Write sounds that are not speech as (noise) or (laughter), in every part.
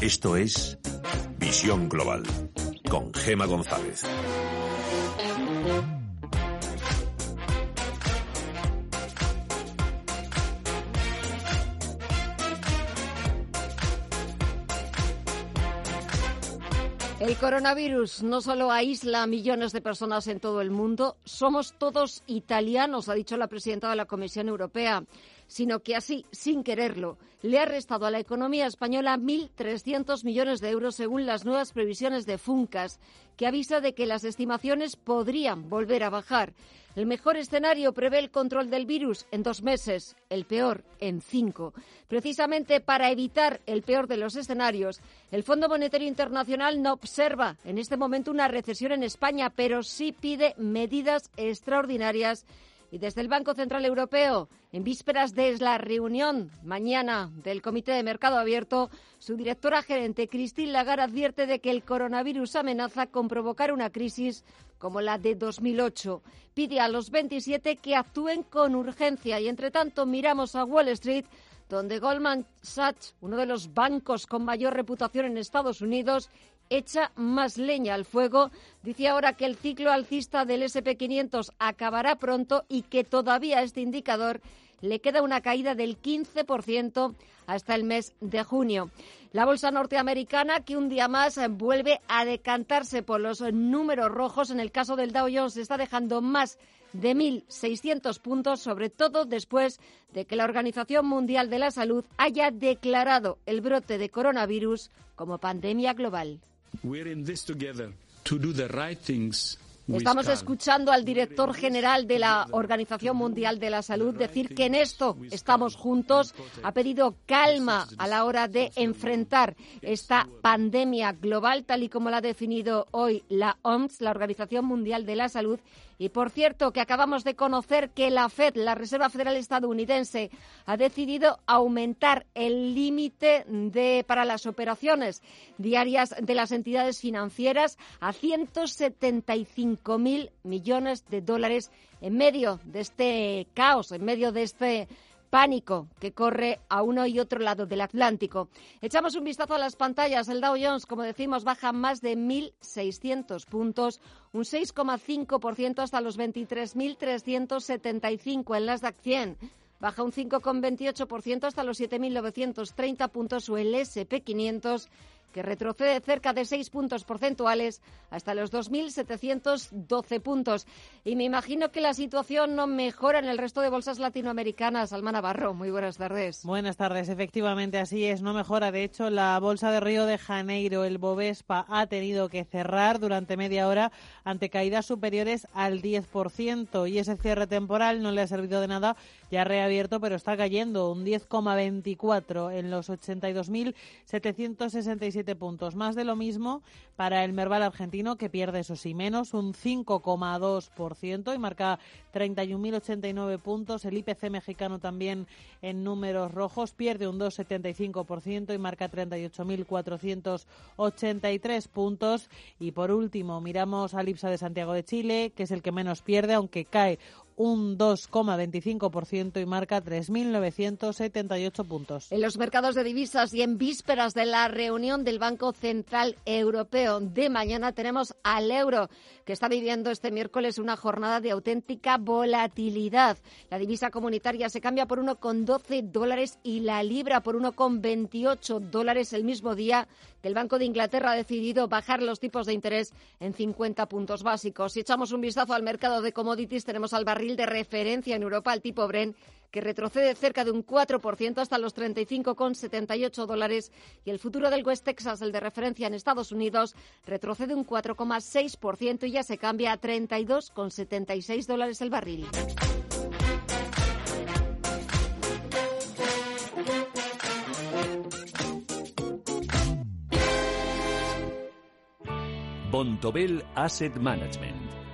Esto es Visión Global con Gema González. El coronavirus no solo aísla a millones de personas en todo el mundo, somos todos italianos, ha dicho la presidenta de la Comisión Europea, sino que así, sin quererlo, le ha restado a la economía española 1.300 millones de euros según las nuevas previsiones de Funcas, que avisa de que las estimaciones podrían volver a bajar. El mejor escenario prevé el control del virus en dos meses, el peor en cinco. Precisamente para evitar el peor de los escenarios, el Fondo Monetario Internacional no observa en este momento una recesión en España, pero sí pide medidas extraordinarias y desde el Banco Central Europeo, en vísperas de la reunión mañana del Comité de Mercado Abierto, su directora gerente, Christine Lagarde, advierte de que el coronavirus amenaza con provocar una crisis como la de 2008. Pide a los 27 que actúen con urgencia y, entre tanto, miramos a Wall Street donde Goldman Sachs, uno de los bancos con mayor reputación en Estados Unidos, echa más leña al fuego. Dice ahora que el ciclo alcista del SP500 acabará pronto y que todavía este indicador le queda una caída del 15% hasta el mes de junio. La bolsa norteamericana que un día más vuelve a decantarse por los números rojos. En el caso del Dow Jones está dejando más de 1.600 puntos, sobre todo después de que la Organización Mundial de la Salud haya declarado el brote de coronavirus como pandemia global. We're in this together to do the right things Estamos escuchando al director general de la Organización Mundial de la Salud decir que en esto estamos juntos. Ha pedido calma a la hora de enfrentar esta pandemia global, tal y como la ha definido hoy la OMS, la Organización Mundial de la Salud, y por cierto, que acabamos de conocer que la Fed, la Reserva Federal estadounidense, ha decidido aumentar el límite para las operaciones diarias de las entidades financieras a 175.000 millones de dólares en medio de este caos, en medio de este pánico que corre a uno y otro lado del Atlántico. Echamos un vistazo a las pantallas. El Dow Jones, como decimos, baja más de 1.600 puntos, un 6,5% hasta los 23.375 en las DAC 100 baja un 5,28% hasta los 7.930 puntos o el SP500 que retrocede cerca de seis puntos porcentuales hasta los 2.712 puntos. Y me imagino que la situación no mejora en el resto de bolsas latinoamericanas. Alma Navarro, muy buenas tardes. Buenas tardes, efectivamente así es, no mejora. De hecho, la bolsa de Río de Janeiro, el Bovespa, ha tenido que cerrar durante media hora ante caídas superiores al 10% y ese cierre temporal no le ha servido de nada. Ya ha reabierto, pero está cayendo un 10,24 en los 82.767 puntos. Más de lo mismo para el Merval argentino, que pierde, eso sí, menos, un 5,2% y marca 31.089 puntos. El IPC mexicano también en números rojos pierde un 2,75% y marca 38.483 puntos. Y por último, miramos al IPSA de Santiago de Chile, que es el que menos pierde, aunque cae un 2,25% y marca 3.978 puntos. En los mercados de divisas y en vísperas de la reunión del Banco Central Europeo de mañana tenemos al euro que está viviendo este miércoles una jornada de auténtica volatilidad. La divisa comunitaria se cambia por 1,12 dólares y la libra por 1,28 dólares el mismo día que el Banco de Inglaterra ha decidido bajar los tipos de interés en 50 puntos básicos. Si echamos un vistazo al mercado de commodities, tenemos al barril de referencia en Europa, el tipo Bren, que retrocede cerca de un 4% hasta los 35,78 dólares y el futuro del West Texas, el de referencia en Estados Unidos, retrocede un 4,6% y ya se cambia a 32,76 dólares el barril. Bontobel Asset Management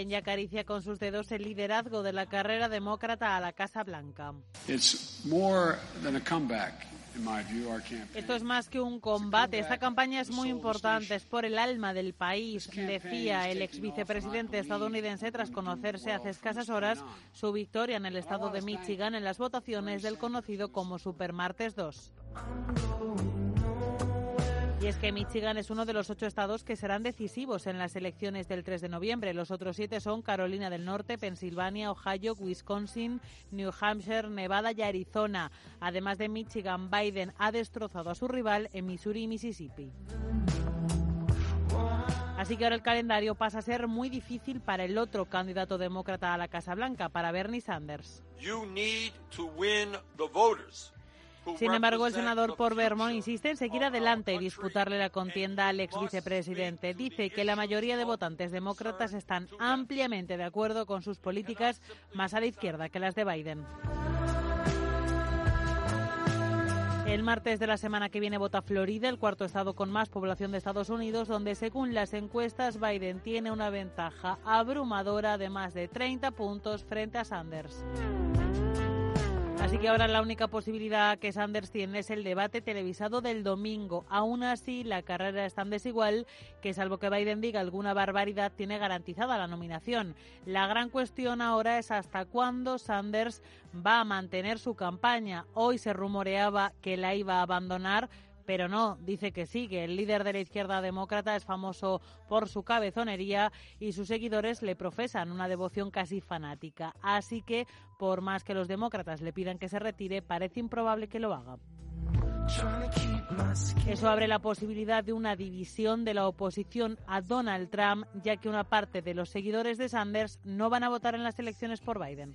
Biden ya acaricia con sus dedos el liderazgo de la carrera demócrata a la Casa Blanca. Esto es más que un combate. Esta campaña es muy importante. Es por el alma del país, decía el ex vicepresidente estadounidense tras conocerse hace escasas horas su victoria en el estado de Michigan en las votaciones del conocido como Supermartes 2. Y es que Michigan es uno de los ocho estados que serán decisivos en las elecciones del 3 de noviembre. Los otros siete son Carolina del Norte, Pensilvania, Ohio, Wisconsin, New Hampshire, Nevada y Arizona. Además de Michigan, Biden ha destrozado a su rival en Missouri y Mississippi. Así que ahora el calendario pasa a ser muy difícil para el otro candidato demócrata a la Casa Blanca, para Bernie Sanders. Sin embargo, el senador por Vermont insiste en seguir adelante y disputarle la contienda al ex vicepresidente. Dice que la mayoría de votantes demócratas están ampliamente de acuerdo con sus políticas más a la izquierda que las de Biden. El martes de la semana que viene vota Florida, el cuarto estado con más población de Estados Unidos, donde según las encuestas Biden tiene una ventaja abrumadora de más de 30 puntos frente a Sanders. Así que ahora la única posibilidad que Sanders tiene es el debate televisado del domingo. Aún así, la carrera es tan desigual que, salvo que Biden diga alguna barbaridad, tiene garantizada la nominación. La gran cuestión ahora es hasta cuándo Sanders va a mantener su campaña. Hoy se rumoreaba que la iba a abandonar pero no, dice que sí, que el líder de la izquierda demócrata es famoso por su cabezonería y sus seguidores le profesan una devoción casi fanática. Así que, por más que los demócratas le pidan que se retire, parece improbable que lo haga. Eso abre la posibilidad de una división de la oposición a Donald Trump, ya que una parte de los seguidores de Sanders no van a votar en las elecciones por Biden.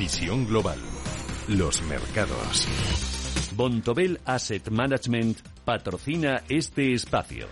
Visión global. Los mercados. Bontobel Asset Management patrocina este espacio.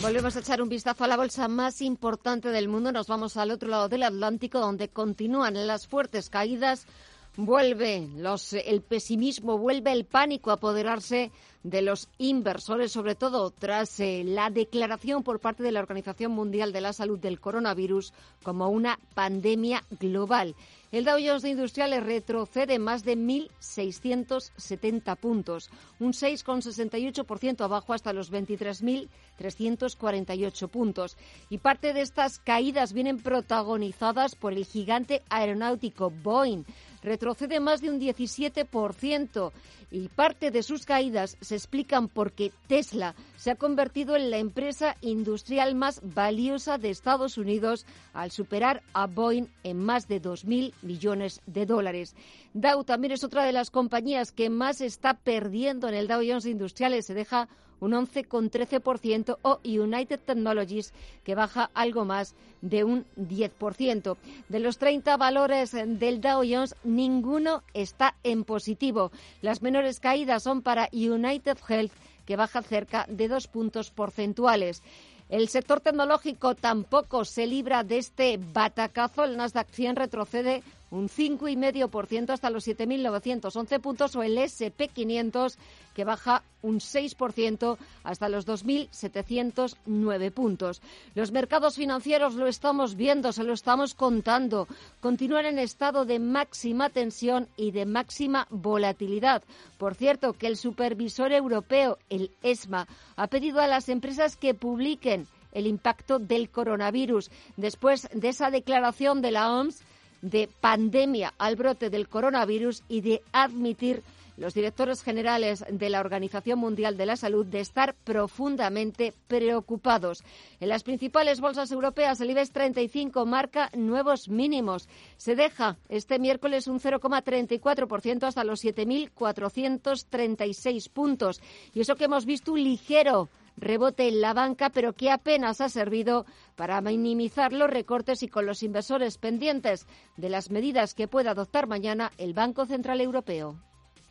Volvemos a echar un vistazo a la bolsa más importante del mundo. Nos vamos al otro lado del Atlántico, donde continúan las fuertes caídas. Vuelve los, el pesimismo, vuelve el pánico a apoderarse de los inversores, sobre todo tras eh, la declaración por parte de la Organización Mundial de la Salud del coronavirus como una pandemia global. El Dow Jones de Industriales retrocede más de 1.670 puntos, un 6,68% abajo hasta los 23.348 puntos. Y parte de estas caídas vienen protagonizadas por el gigante aeronáutico Boeing. Retrocede más de un 17% y parte de sus caídas se explican porque Tesla se ha convertido en la empresa industrial más valiosa de Estados Unidos al superar a Boeing en más de 2.000 millones de dólares. Dow también es otra de las compañías que más está perdiendo en el Dow Jones Industriales. Se deja un 11,13%, o United Technologies, que baja algo más de un 10%. De los 30 valores del Dow Jones, ninguno está en positivo. Las menores caídas son para United Health, que baja cerca de dos puntos porcentuales. El sector tecnológico tampoco se libra de este batacazo. El Nasdaq 100 retrocede un 5,5% hasta los 7.911 puntos o el SP500 que baja un 6% hasta los 2.709 puntos. Los mercados financieros lo estamos viendo, se lo estamos contando. Continúan en estado de máxima tensión y de máxima volatilidad. Por cierto, que el supervisor europeo, el ESMA, ha pedido a las empresas que publiquen el impacto del coronavirus. Después de esa declaración de la OMS, de pandemia al brote del coronavirus y de admitir los directores generales de la Organización Mundial de la Salud de estar profundamente preocupados. En las principales bolsas europeas, el IBEX 35 marca nuevos mínimos. Se deja este miércoles un 0,34% hasta los 7.436 puntos. Y eso que hemos visto un ligero rebote en la banca, pero que apenas ha servido para minimizar los recortes y con los inversores pendientes de las medidas que pueda adoptar mañana el Banco Central Europeo.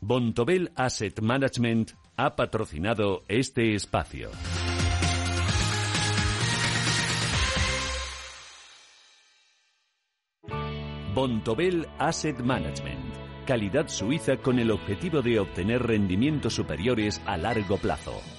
Bontobel Asset Management ha patrocinado este espacio. Bontobel Asset Management. Calidad suiza con el objetivo de obtener rendimientos superiores a largo plazo.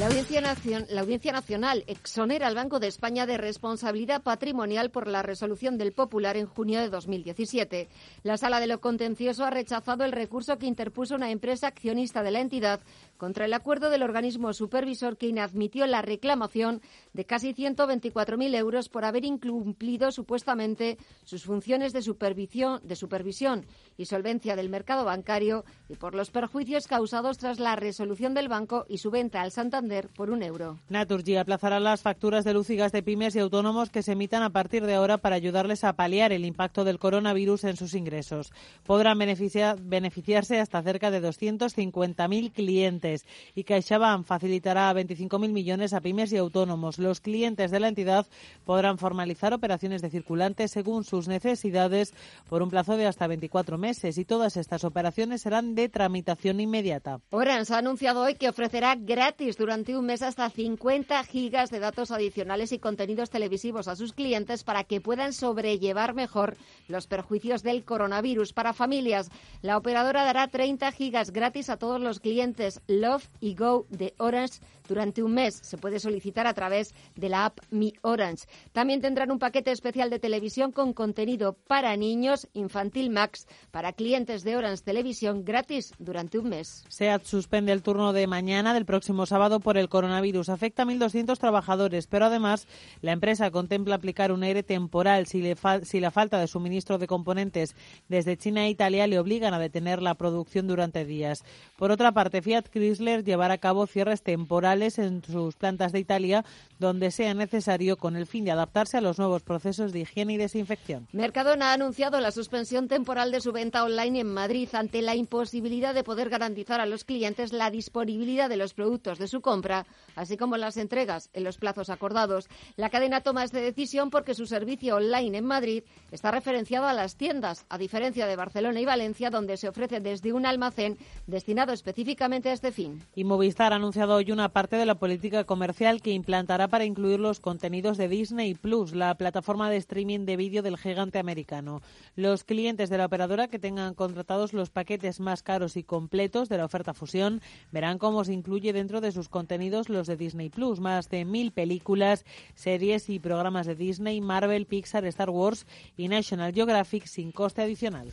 La Audiencia, Nacional exonera al Banco de España de responsabilidad patrimonial por la resolución del Popular en junio de 2017. La Sala de lo Contencioso ha rechazado el recurso que interpuso una empresa accionista de la entidad contra el acuerdo del organismo supervisor que inadmitió la reclamación de casi 124.000 euros por haber incumplido supuestamente sus funciones de supervisión, de supervisión y solvencia del mercado bancario y por los perjuicios causados tras la resolución del banco y su venta al Santander por un euro. Naturgy aplazará las facturas de luz y gas de pymes y autónomos que se emitan a partir de ahora para ayudarles a paliar el impacto del coronavirus en sus ingresos. Podrán beneficiarse hasta cerca de 250.000 clientes y CaixaBank facilitará 25.000 millones a pymes y autónomos. Los clientes de la entidad podrán formalizar operaciones de circulantes según sus necesidades por un plazo de hasta 24 meses y todas estas operaciones serán de tramitación inmediata. Orange ha anunciado hoy que ofrecerá gratis durante un mes hasta 50 gigas de datos adicionales y contenidos televisivos a sus clientes para que puedan sobrellevar mejor los perjuicios del coronavirus. Para familias, la operadora dará 30 gigas gratis a todos los clientes Love y Go de Orange durante un mes. Se puede solicitar a través de la app Mi Orange. También tendrán un paquete especial de televisión con contenido para niños, Infantil Max, para clientes de Orange Televisión gratis durante un mes. SEAT suspende el turno de mañana del próximo sábado por el coronavirus. Afecta a 1.200 trabajadores, pero además la empresa contempla aplicar un aire temporal si, si la falta de suministro de componentes desde China e Italia le obligan a detener la producción durante días. Por otra parte, Fiat Chrysler llevará a cabo cierres temporales en sus plantas de Italia donde sea necesario con el fin de adaptarse a los nuevos procesos de higiene y desinfección. Mercadona ha anunciado la suspensión temporal de su venta online en Madrid ante la imposibilidad de poder garantizar a los clientes la disponibilidad de los productos de su compra, así como las entregas en los plazos acordados. La cadena toma esta decisión porque su servicio online en Madrid está referenciado a las tiendas, a diferencia de Barcelona y Valencia, donde se ofrece desde un almacén destinado específicamente a este fin. Y Movistar ha anunciado hoy una parte de la política comercial que implantará para incluir los contenidos de Disney Plus, la plataforma de streaming de vídeo del gigante americano. Los clientes de la operadora que tengan contratados los paquetes más caros y completos de la oferta fusión verán cómo se incluye dentro de sus contenidos los de Disney Plus, más de mil películas, series y programas de Disney, Marvel, Pixar, Star Wars y National Geographic sin coste adicional.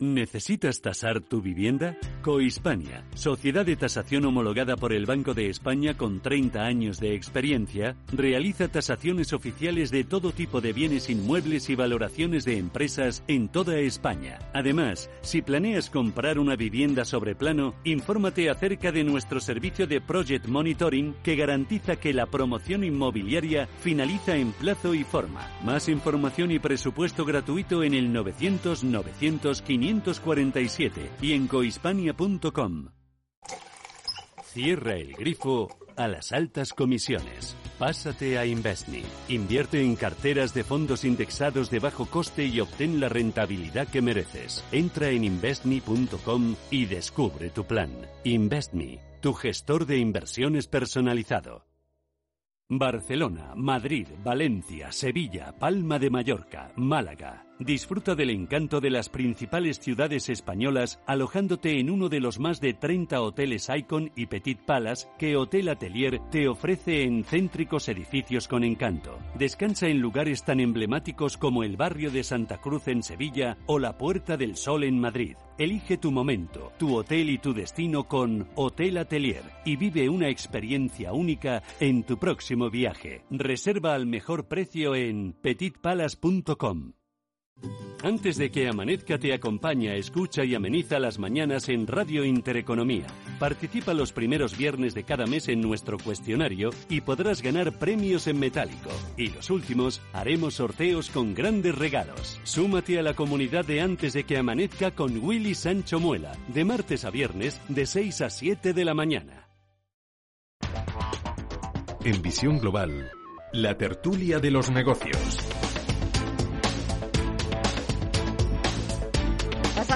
¿Necesitas tasar tu vivienda? Cohispania, sociedad de tasación homologada por el Banco de España con 30 años de experiencia, realiza tasaciones oficiales de todo tipo de bienes inmuebles y valoraciones de empresas en toda España. Además, si planeas comprar una vivienda sobre plano, infórmate acerca de nuestro servicio de Project Monitoring que garantiza que la promoción inmobiliaria finaliza en plazo y forma. Más información y presupuesto gratuito en el 900 900 500 547 y en. Cierra el grifo a las altas comisiones. Pásate a Investme. Invierte en carteras de fondos indexados de bajo coste y obtén la rentabilidad que mereces. Entra en investme.com y descubre tu plan. Investme, tu gestor de inversiones personalizado. Barcelona, Madrid, Valencia, Sevilla, Palma de Mallorca, Málaga. Disfruta del encanto de las principales ciudades españolas alojándote en uno de los más de 30 hoteles Icon y Petit Palace que Hotel Atelier te ofrece en céntricos edificios con encanto. Descansa en lugares tan emblemáticos como el barrio de Santa Cruz en Sevilla o la Puerta del Sol en Madrid. Elige tu momento, tu hotel y tu destino con Hotel Atelier y vive una experiencia única en tu próximo viaje. Reserva al mejor precio en petitpalace.com. Antes de que amanezca te acompaña, escucha y ameniza las mañanas en Radio Intereconomía. Participa los primeros viernes de cada mes en nuestro cuestionario y podrás ganar premios en metálico. Y los últimos haremos sorteos con grandes regalos. Súmate a la comunidad de Antes de que amanezca con Willy Sancho Muela, de martes a viernes de 6 a 7 de la mañana. En Visión Global, la tertulia de los negocios.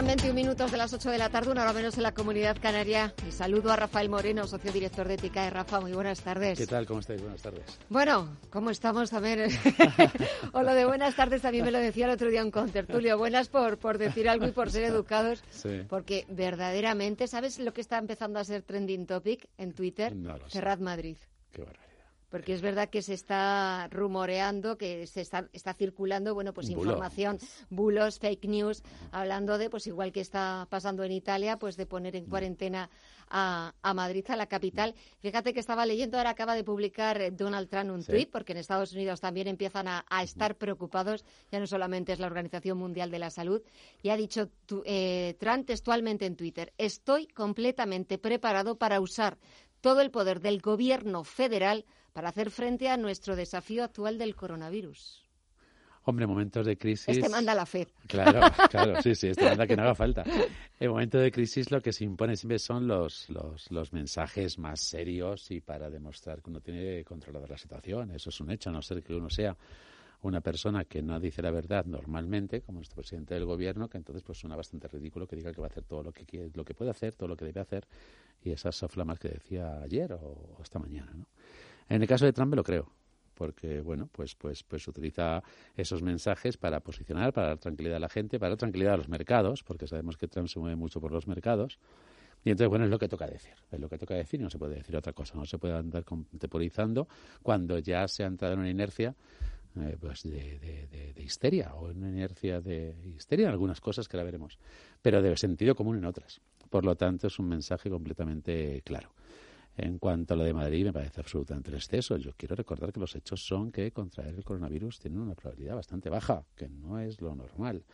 21 minutos de las 8 de la tarde, una hora menos en la comunidad canaria. Y saludo a Rafael Moreno, socio director de Ética de Rafa. Muy buenas tardes. ¿Qué tal? ¿Cómo estáis? Buenas tardes. Bueno, ¿cómo estamos también? (laughs) o lo de buenas tardes también me lo decía el otro día un contertulio. Buenas por, por decir algo y por ser educados. Sí. Porque verdaderamente, ¿sabes lo que está empezando a ser trending topic en Twitter? No. Cerrad Madrid. Qué barbaridad. Porque es verdad que se está rumoreando, que se está, está circulando, bueno, pues Bulo. información, bulos, fake news, hablando de, pues igual que está pasando en Italia, pues de poner Mm. en cuarentena a, a Madrid, a la capital. Fíjate que estaba leyendo, ahora acaba de publicar eh, Donald Trump un Sí. tuit, porque en Estados Unidos también empiezan a, a estar preocupados, ya no solamente es la Organización Mundial de la Salud, y ha dicho tu- eh, Trump textualmente en Twitter, estoy completamente preparado para usar todo el poder del gobierno federal para hacer frente a nuestro desafío actual del coronavirus. Hombre, momentos de crisis. Este manda la FED. Claro, (laughs) claro, sí, sí, este manda que no haga falta. En momento de crisis lo que se impone siempre son los, los, los mensajes más serios y para demostrar que uno tiene controlada la situación. Eso es un hecho, a no ser que uno sea una persona que no dice la verdad normalmente, como nuestro presidente del gobierno, que entonces pues suena bastante ridículo que diga que va a hacer todo lo que quiere, lo que puede hacer, todo lo que debe hacer, y esas soflamas que decía ayer o, o esta mañana, ¿no? En el caso de Trump me lo creo, porque bueno, pues pues pues utiliza esos mensajes para posicionar, para dar tranquilidad a la gente, para dar tranquilidad a los mercados, porque sabemos que Trump se mueve mucho por los mercados. Y entonces, bueno, es lo que toca decir. Es lo que toca decir y no se puede decir otra cosa. No se puede andar contemporizando cuando ya se ha entrado en una inercia eh, pues de- de histeria o en una inercia de histeria en algunas cosas que la veremos, pero de sentido común en otras. Por lo tanto, es un mensaje completamente claro. En cuanto a lo de Madrid, me parece absolutamente el exceso. Yo quiero recordar que los hechos son que contraer el coronavirus tiene una probabilidad bastante baja, que no es lo normal.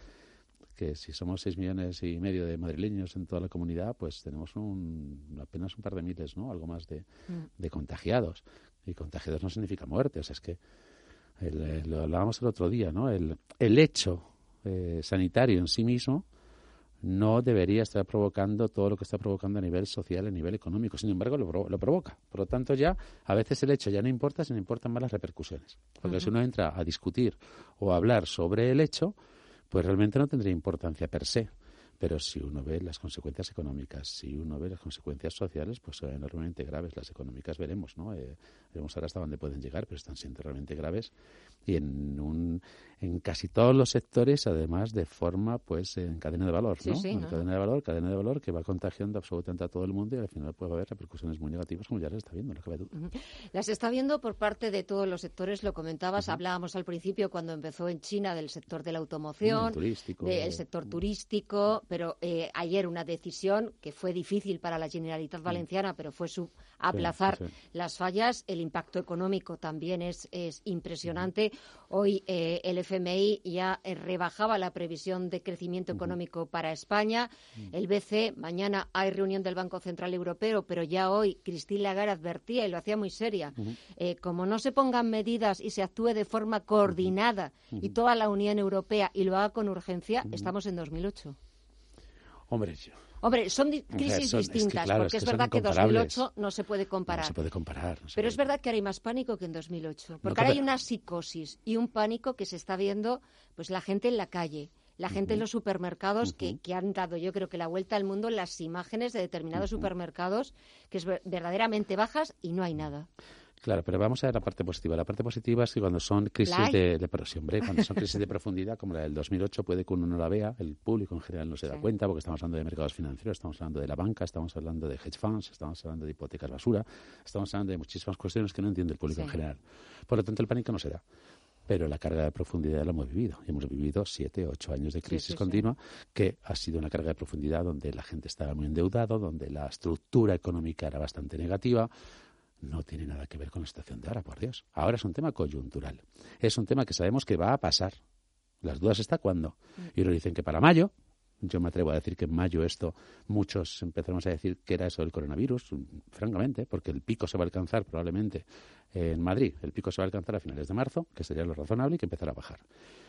Que si somos seis millones y medio de madrileños en toda la comunidad, pues tenemos un, apenas un par de miles, ¿no? Algo más de, de contagiados. Y contagiados no significa muerte. O sea, es que el- eh, lo hablábamos el otro día, ¿no? El, el hecho eh, sanitario en sí mismo no debería estar provocando todo lo que está provocando a nivel social, a nivel económico. Sin embargo, lo, provo- lo provoca. Por lo tanto, ya a veces el hecho ya no importa, sino importan más las repercusiones. Porque si uno entra a discutir o a hablar sobre el hecho, pues realmente no tendría importancia per se. Pero si uno ve las consecuencias económicas, si uno ve las consecuencias sociales, pues son enormemente graves. Las económicas veremos, ¿no? Eh, veremos ahora hasta dónde pueden llegar, pero están siendo realmente graves. Y en, un, en casi todos los sectores, además, de forma, pues, en cadena de valor, Sí, ¿no? sí, En ¿no? cadena de valor, cadena de valor que va contagiando absolutamente a todo el mundo y al final puede haber repercusiones muy negativas, como ya se está viendo, no cabe duda. Las está viendo por parte de todos los sectores, lo comentabas, hablábamos al principio cuando empezó en China del sector de la automoción, Mm, turístico. del sector turístico, pero eh, ayer una decisión que fue difícil para la Generalitat Valenciana, pero fue su aplazar Mm. sí, sí. las fallas. El impacto económico también es, es impresionante. Hoy eh, el FMI ya eh, rebajaba la previsión de crecimiento económico para España. El BCE, mañana hay reunión del Banco Central Europeo, pero ya hoy Christine Lagarde advertía y lo hacía muy seria. eh, como no se pongan medidas y se actúe de forma coordinada y toda la Unión Europea y lo haga con urgencia, estamos en 2008. Hombre, yo- Hombre, son sea, crisis son- es que distintas, claro, porque es que verdad que incomparables. 2008 no se puede comparar. no se puede comparar. no se Pero es verdad que ahora hay más pánico que en 2008, porque que ahora hay una psicosis y un pánico que se está viendo, pues la gente en la calle, la gente en los supermercados que, que han dado, yo creo que la vuelta al mundo, las imágenes de determinados supermercados que es ver- verdaderamente bajas y no hay nada. Claro, pero vamos a ver la parte positiva. La parte positiva es que cuando son crisis de, de hombre, cuando son crisis de profundidad, como la del 2008, puede que uno no la vea, el público en general no se da cuenta, porque estamos hablando de mercados financieros, estamos hablando de la banca, estamos hablando de hedge funds, estamos hablando de hipotecas basura, estamos hablando de muchísimas cuestiones que no entiende el público en general. Por lo tanto, el pánico no se da pero la carga de profundidad la hemos vivido. Hemos vivido siete, ocho años de crisis continua, que ha sido una carga de profundidad donde la gente estaba muy endeudado, donde la estructura económica era bastante negativa, no tiene nada que ver con la situación de ahora, por Dios. Ahora es un tema coyuntural. Es un tema que sabemos que va a pasar. Las dudas está cuándo. Y nos dicen que para mayo, yo me atrevo a decir que en mayo esto, muchos empezamos a decir que era eso del coronavirus, francamente, porque el pico se va a alcanzar probablemente en Madrid. El pico se va a alcanzar a finales de marzo, que sería lo razonable, y que empezará a bajar.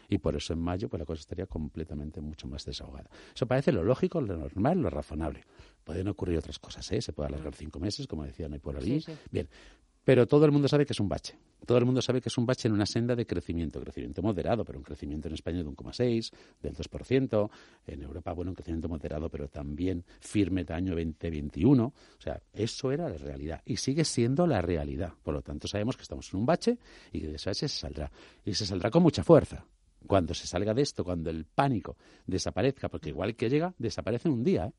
Y por eso en mayo pues la cosa estaría completamente mucho más desahogada. Eso parece lo lógico, lo normal, lo razonable. Pueden ocurrir otras cosas, ¿eh? Se puede alargar cinco meses, como decían hoy por allí. Bien, pero todo el mundo sabe que es un bache. Todo el mundo sabe que es un bache en una senda de crecimiento, crecimiento moderado, pero un crecimiento en España de 1,6, del 2%, en Europa, bueno, un crecimiento moderado, pero también firme de año 2021. O sea, eso era la realidad y sigue siendo la realidad. Por lo tanto, sabemos que estamos en un bache y que de ese bache se saldrá. Y se saldrá con mucha fuerza. Cuando se salga de esto, cuando el pánico desaparezca, porque igual que llega, desaparece en un día, ¿eh?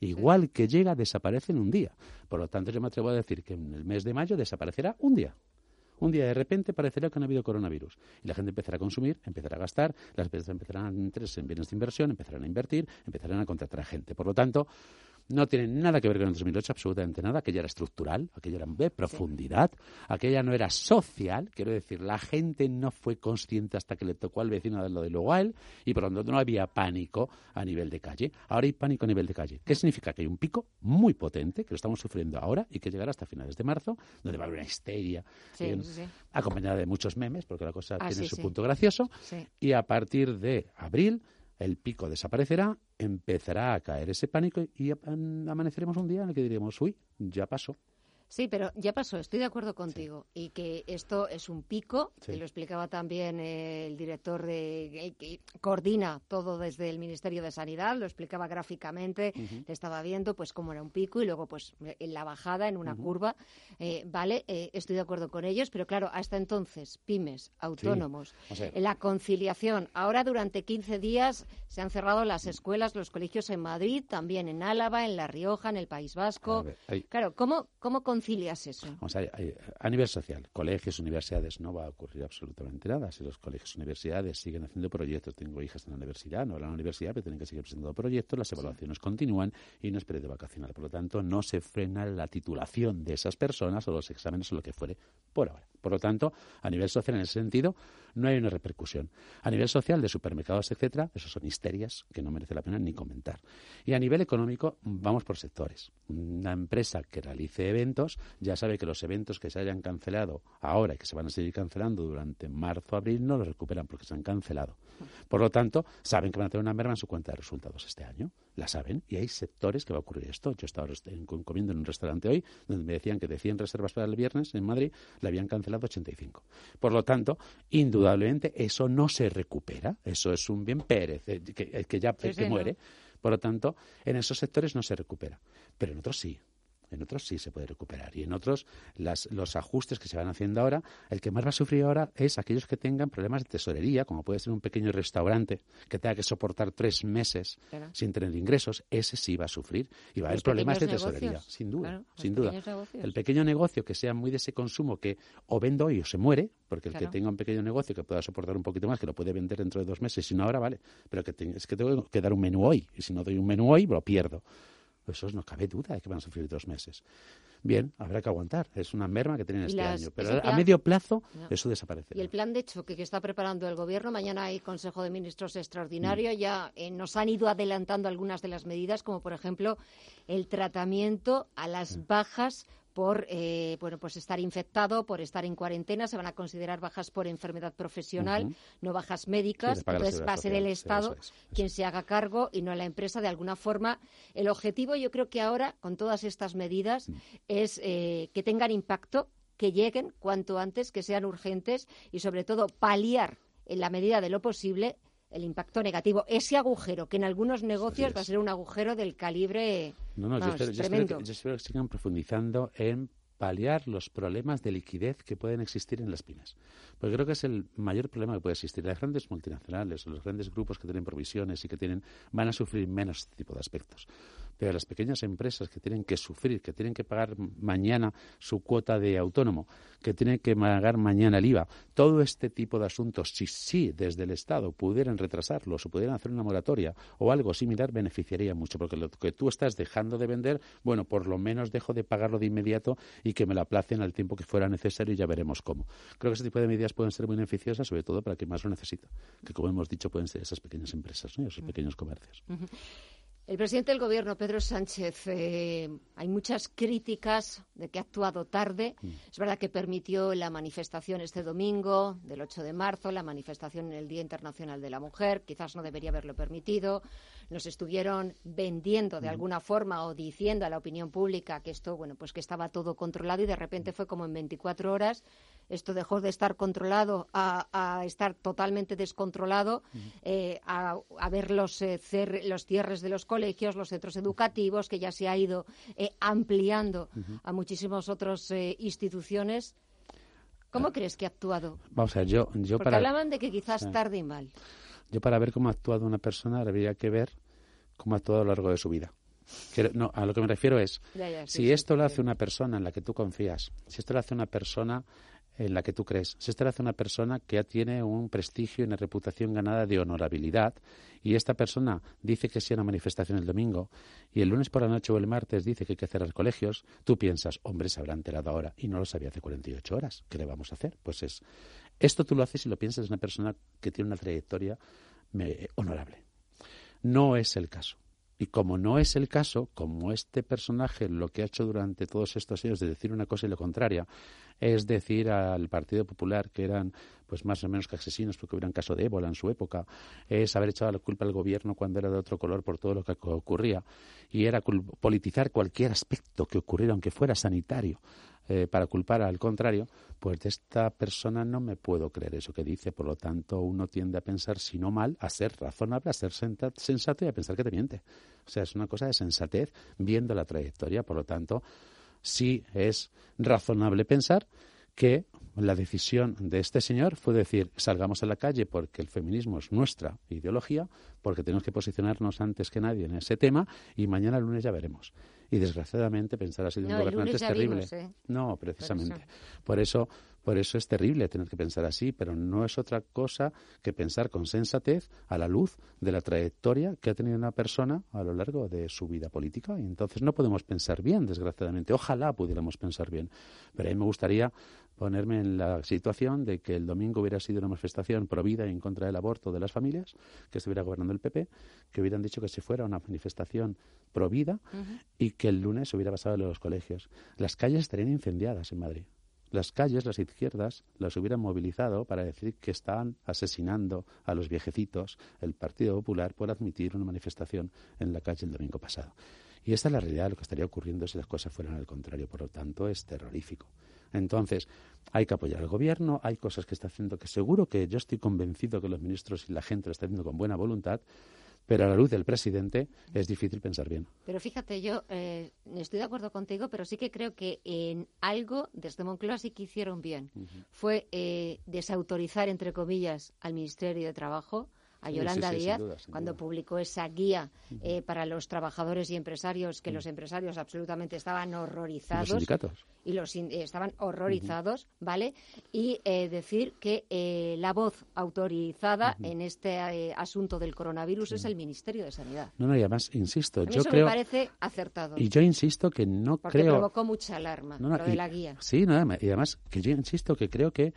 Igual que llega, desaparece en un día. Por lo tanto, yo me atrevo a decir que en el mes de mayo desaparecerá un día. Un día de repente parecerá que no ha habido coronavirus. Y la gente empezará a consumir, empezará a gastar, las empresas empezarán a interesarse en bienes de inversión, empezarán a invertir, empezarán a contratar a gente. Por lo tanto, no tiene nada que ver con el 2008, absolutamente nada. Aquella era estructural, aquella era de profundidad, aquella no era social. Quiero decir, la gente no fue consciente hasta que le tocó al vecino de lo de luego a él y por lo tanto no había pánico a nivel de calle. Ahora hay pánico a nivel de calle. ¿Qué significa? Que hay un pico muy potente que lo estamos sufriendo ahora y que llegará hasta finales de marzo, donde va a haber una histeria acompañada de muchos memes, porque la cosa ah, tiene su punto gracioso. Y a partir de abril el pico desaparecerá, empezará a caer ese pánico y amaneceremos un día en el que diremos, uy, ya pasó. Sí, pero ya pasó, estoy de acuerdo contigo. Y que esto es un pico, que lo explicaba también el director de, que coordina todo desde el Ministerio de Sanidad, lo explicaba gráficamente, le estaba viendo pues cómo era un pico y luego pues en la bajada, en una curva. Eh, vale, eh, estoy de acuerdo con ellos, pero claro, hasta entonces, pymes, autónomos, la conciliación. Ahora durante 15 días se han cerrado las escuelas, los colegios en Madrid, también en Álava, en La Rioja, en el País Vasco. Claro, ¿cómo, cómo eso? a, nivel social, colegios, universidades, no va a ocurrir absolutamente nada. Si los colegios, universidades siguen haciendo proyectos, tengo hijas en la universidad, no en la universidad, pero tienen que seguir presentando proyectos, las evaluaciones continúan y no es periodo vacacional. Por lo tanto, no se frena la titulación de esas personas o los exámenes o lo que fuere por ahora. Por lo tanto, a nivel social, en ese sentido, no hay una repercusión. A nivel social, de supermercados, etcétera, eso son histerias que no merece la pena ni comentar. Y a nivel económico, vamos por sectores. Una empresa que realice eventos ya sabe que los eventos que se hayan cancelado ahora y que se van a seguir cancelando durante marzo, abril, no los recuperan porque se han cancelado. Por lo tanto, saben que van a tener una merma en su cuenta de resultados este año. La saben. Y hay sectores que va a ocurrir esto. Yo estaba comiendo en un restaurante hoy donde me decían que de 100 reservas para el viernes en Madrid le habían cancelado 85. Por lo tanto, indudablemente eso no se recupera. Eso es un bien pérez, que, ya muere. Por lo tanto, en esos sectores no se recupera. Pero en otros sí. En otros sí se puede recuperar. Y en otros, los ajustes que se van haciendo ahora, el que más va a sufrir ahora es aquellos que tengan problemas de tesorería, como puede ser un pequeño restaurante que tenga que soportar tres meses sin tener ingresos. Ese sí va a sufrir y va a haber problemas de tesorería, sin duda. sin duda. El pequeño negocio que sea muy de ese consumo que o vendo hoy o se muere, porque el que tenga un pequeño negocio que pueda soportar un poquito más, que lo puede vender dentro de dos meses, si no ahora, vale. Pero que es que tengo que dar un menú hoy. Y si no doy un menú hoy, lo pierdo. Eso no cabe duda de que van a sufrir dos meses. Bien, habrá que aguantar. Es una merma que tienen este año. Pero a medio plazo eso desaparece. Y el plan de choque que está preparando el Gobierno, mañana hay Consejo de Ministros extraordinario, mm. ya eh, nos han ido adelantando algunas de las medidas, como por ejemplo el tratamiento a las mm. bajas por eh, bueno pues estar infectado, por estar en cuarentena, se van a considerar bajas por enfermedad profesional, no bajas médicas, entonces va a ser el Estado quien se haga cargo y no la empresa de alguna forma. El objetivo yo creo que ahora con todas estas medidas mm. es eh, que tengan impacto, que lleguen cuanto antes, que sean urgentes y sobre todo paliar en la medida de lo posible el impacto negativo. Ese agujero, que en algunos negocios va a ser un agujero del calibre no, no, yo, espero, que, sigan profundizando en paliar los problemas de liquidez que pueden existir en las pymes. Porque creo que es el mayor problema que puede existir. Las grandes multinacionales los grandes grupos que tienen provisiones y que tienen van a sufrir menos este tipo de aspectos pero las pequeñas empresas que tienen que sufrir, que tienen que pagar mañana su cuota de autónomo, que tienen que pagar mañana el IVA, todo este tipo de asuntos, si sí desde el Estado pudieran retrasarlos o pudieran hacer una moratoria o algo similar, beneficiaría mucho, porque lo que tú estás dejando de vender, bueno, por lo menos dejo de pagarlo de inmediato y que me lo aplacen al tiempo que fuera necesario y ya veremos cómo. Creo que ese tipo de medidas pueden ser muy beneficiosas, sobre todo para quien más lo necesita, que como hemos dicho pueden ser esas pequeñas empresas, ¿no? esos pequeños comercios. El presidente del Gobierno, Pedro Sánchez, eh, hay muchas críticas de que ha actuado tarde. Mm. Es verdad que permitió la manifestación este domingo, del 8 de marzo, la manifestación en el Día Internacional de la Mujer. Quizás no debería haberlo permitido. Nos estuvieron vendiendo de mm. alguna forma o diciendo a la opinión pública que esto, bueno, pues que estaba todo controlado y de repente fue como en 24 horas esto dejó de estar controlado a, estar totalmente descontrolado, eh, a, ver los, eh, los cierres de los colegios, los centros educativos, que ya se ha ido eh, ampliando a muchísimas otras instituciones. ¿Cómo ah. crees que ha actuado? Vamos a ver, yo, yo Porque hablaban de que quizás tarde y mal. Yo para ver cómo ha actuado una persona habría que ver cómo ha actuado a lo largo de su vida. no, a lo que me refiero es, si esto lo hace una persona en la que tú confías, si esto lo hace una persona en la que tú crees. Si esta hace una persona que ya tiene un prestigio y una reputación ganada de honorabilidad y esta persona dice que sea una manifestación el domingo y el lunes por la noche o el martes dice que hay que cerrar colegios, tú piensas, hombre, se habrá enterado ahora y no lo sabía hace 48 horas. ¿Qué le vamos a hacer? Pues es, esto tú lo haces y lo piensas de una persona que tiene una trayectoria honorable. No es el caso. Y como no es el caso, como este personaje lo que ha hecho durante todos estos años de decir una cosa y lo contraria, es decir al Partido Popular que eran pues más o menos que asesinos porque hubiera un caso de ébola en su época, es haber echado la culpa al gobierno cuando era de otro color por todo lo que ocurría y era politizar cualquier aspecto que ocurriera, aunque fuera sanitario. Eh, para culpar al contrario, pues de esta persona no me puedo creer eso que dice. Por lo tanto, uno tiende a pensar, si no mal, a ser razonable, a ser sensato y a pensar que te miente. O sea, es una cosa de sensatez viendo la trayectoria. Por lo tanto, sí es razonable pensar que la decisión de este señor fue decir salgamos a la calle porque el feminismo es nuestra ideología, porque tenemos que posicionarnos antes que nadie en ese tema y mañana lunes ya veremos. Y desgraciadamente pensar así de un gobernante es terrible. ¿eh? No, precisamente. Por eso. por eso, es terrible tener que pensar así, pero no es otra cosa que pensar con sensatez a la luz de la trayectoria que ha tenido una persona a lo largo de su vida política. Y entonces no podemos pensar bien, desgraciadamente. Ojalá pudiéramos pensar bien. Pero a mí me gustaría ponerme en la situación de que el domingo hubiera sido una manifestación provida en contra del aborto de las familias, que estuviera gobernando el PP, que hubieran dicho que si fuera una manifestación provida y que el lunes se hubiera pasado en los colegios. Las calles estarían incendiadas en Madrid. Las calles, las izquierdas, las hubieran movilizado para decir que estaban asesinando a los viejecitos el Partido Popular por admitir una manifestación en la calle el domingo pasado. Y esta es la realidad de lo que estaría ocurriendo si las cosas fueran al contrario. Por lo tanto, es terrorífico. Entonces, hay que apoyar al gobierno, hay cosas que está haciendo que seguro que yo estoy convencido que los ministros y la gente lo está haciendo con buena voluntad, pero a la luz del presidente es difícil pensar bien. Pero fíjate, yo eh, estoy de acuerdo contigo, pero sí que creo que en algo desde Moncloa sí que hicieron bien. Fue eh, desautorizar, entre comillas, al Ministerio de Trabajo a Yolanda Díaz cuando publicó esa guía eh, para los trabajadores y empresarios, que los empresarios absolutamente estaban horrorizados. Los sindicatos. Y los eh, estaban horrorizados, ¿vale? Y eh, decir que la voz autorizada en este asunto del coronavirus es el Ministerio de Sanidad. No, no, y además, insisto, yo eso creo... me parece acertado. Y yo insisto que no porque creo... provocó mucha alarma lo de la guía. Sí, no, y además que yo insisto que creo que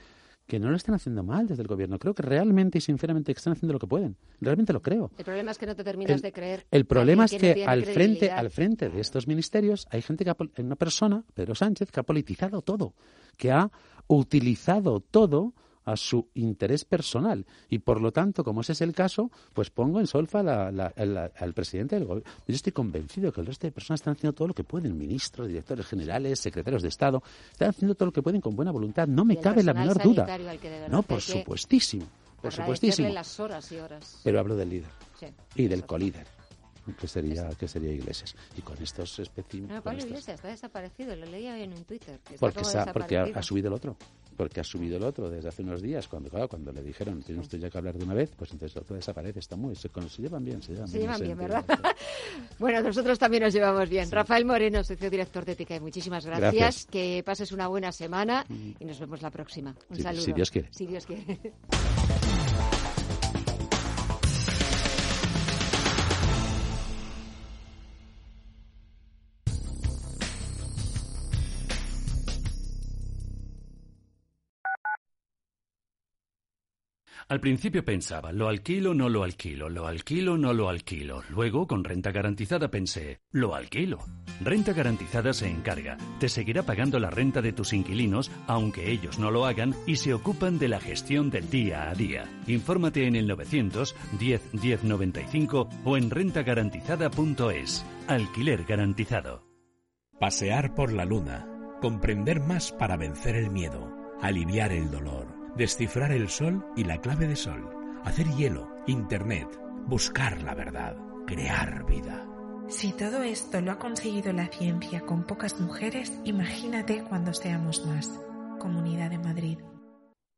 que no lo están haciendo mal desde el gobierno. Creo que realmente y sinceramente están haciendo lo que pueden. Realmente lo creo. El problema es que no te terminas de creer. El problema es que al frente, al frente de estos ministerios hay gente que ha, una persona, Pedro Sánchez, que ha politizado todo, que ha utilizado todo a su interés personal. Y por lo tanto, como ese es el caso, pues pongo en solfa al presidente del gobierno. Yo estoy convencido que el resto de personas están haciendo todo lo que pueden, ministros, directores generales, secretarios de Estado, están haciendo todo lo que pueden con buena voluntad. No me cabe la menor duda. No, por supuestísimo. Por supuestísimo. Las horas y horas. Pero hablo del líder y del colíder que sería, que sería Iglesias. Y con estos especímenes... No, Pablo Iglesias está desaparecido, lo leía en Twitter. porque, porque ha, subido el otro porque ha subido el otro desde hace unos días, cuando cuando le dijeron, tiene usted ya que hablar de una vez, pues entonces el otro desaparece, está muy, se, se llevan bien, se llevan se Llevan bien ¿verdad? (laughs) bueno, nosotros también nos llevamos bien. Rafael Moreno, socio director de Ética, muchísimas gracias. Que pases una buena semana y nos vemos la próxima. Un saludo. Si Dios quiere. Si Dios quiere. (laughs) Al principio pensaba, lo alquilo, no lo alquilo, lo alquilo, no lo alquilo. Luego, con renta garantizada, pensé, lo alquilo. Renta garantizada se encarga, te seguirá pagando la renta de tus inquilinos, aunque ellos no lo hagan, y se ocupan de la gestión del día a día. Infórmate en el 900 10 10 95 o en rentagarantizada.es. Alquiler garantizado. Pasear por la luna. Comprender más para vencer el miedo. Aliviar el dolor descifrar el sol y la clave de sol, hacer hielo, internet, buscar la verdad, crear vida. Si todo esto lo ha conseguido la ciencia con pocas mujeres, imagínate cuando seamos más. Comunidad de Madrid.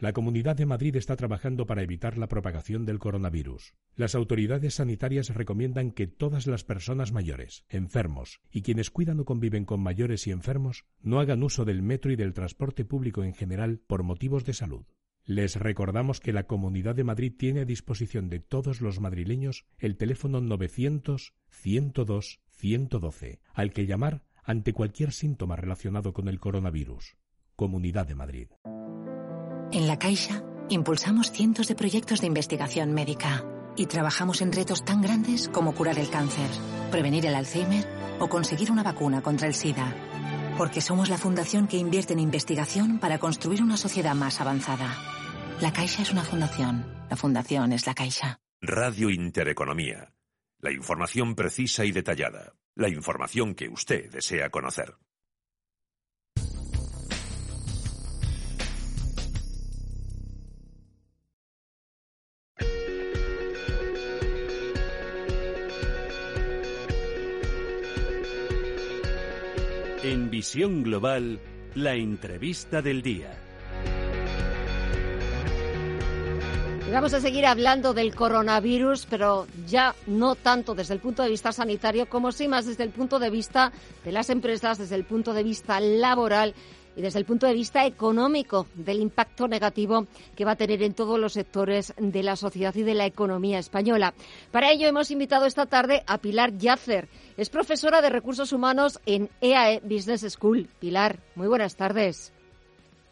La Comunidad de Madrid está trabajando para evitar la propagación del coronavirus. Las autoridades sanitarias recomiendan que todas las personas mayores, enfermos y quienes cuidan o conviven con mayores y enfermos no hagan uso del metro y del transporte público en general por motivos de salud. Les recordamos que la Comunidad de Madrid tiene a disposición de todos los madrileños el teléfono 900 102 112, al que llamar ante cualquier síntoma relacionado con el coronavirus. Comunidad de Madrid. En La Caixa impulsamos cientos de proyectos de investigación médica y trabajamos en retos tan grandes como curar el cáncer, prevenir el Alzheimer o conseguir una vacuna contra el SIDA. Porque somos la fundación que invierte en investigación para construir una sociedad más avanzada. La Caixa es una fundación. La fundación es la Caixa. Radio Intereconomía. La información precisa y detallada. La información que usted desea conocer. En Visión Global, la entrevista del día. vamos a seguir hablando del coronavirus, pero ya no tanto desde el punto de vista sanitario como sí más desde el punto de vista de las empresas, desde el punto de vista laboral y desde el punto de vista económico del impacto negativo que va a tener en todos los sectores de la sociedad y de la economía española. Para ello hemos invitado esta tarde a Pilar Yacer. Es profesora de recursos humanos en EAE e Business School. Pilar, muy buenas tardes.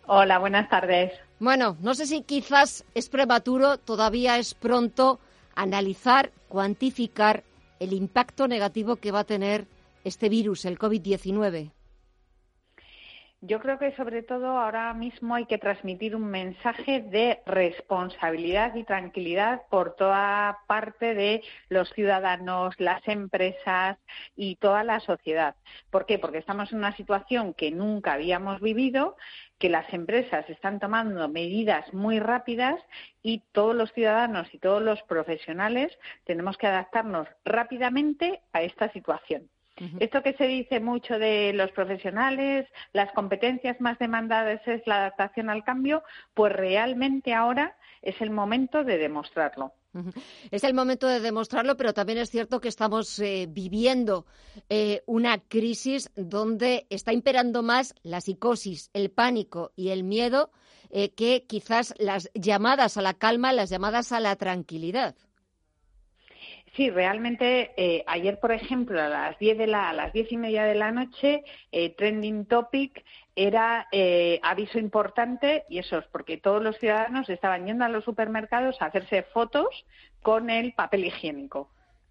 Hola, buenas tardes. Bueno, no sé si quizás es prematuro, todavía es pronto analizar, cuantificar el impacto negativo que va a tener este virus, el COVID-19. Yo creo que sobre todo ahora mismo hay que transmitir un mensaje de responsabilidad y tranquilidad por toda parte de los ciudadanos, las empresas y toda la sociedad. ¿Por qué? Porque estamos en una situación que nunca habíamos vivido, que las empresas están tomando medidas muy rápidas y todos los ciudadanos y todos los profesionales tenemos que adaptarnos rápidamente a esta situación. Esto que se dice mucho de los profesionales, las competencias más demandadas es la adaptación al cambio, pues realmente ahora es el momento de demostrarlo. Es el momento de demostrarlo, pero también es cierto que estamos eh, viviendo eh, una crisis donde está imperando más la psicosis, el pánico y el miedo eh, que quizás las llamadas a la calma, las llamadas a la tranquilidad. Sí, realmente eh, ayer, por ejemplo, a las diez de la, a las diez y media de la noche, eh, trending topic era eh, aviso importante y eso es porque todos los ciudadanos estaban yendo a los supermercados a hacerse fotos con el papel higiénico.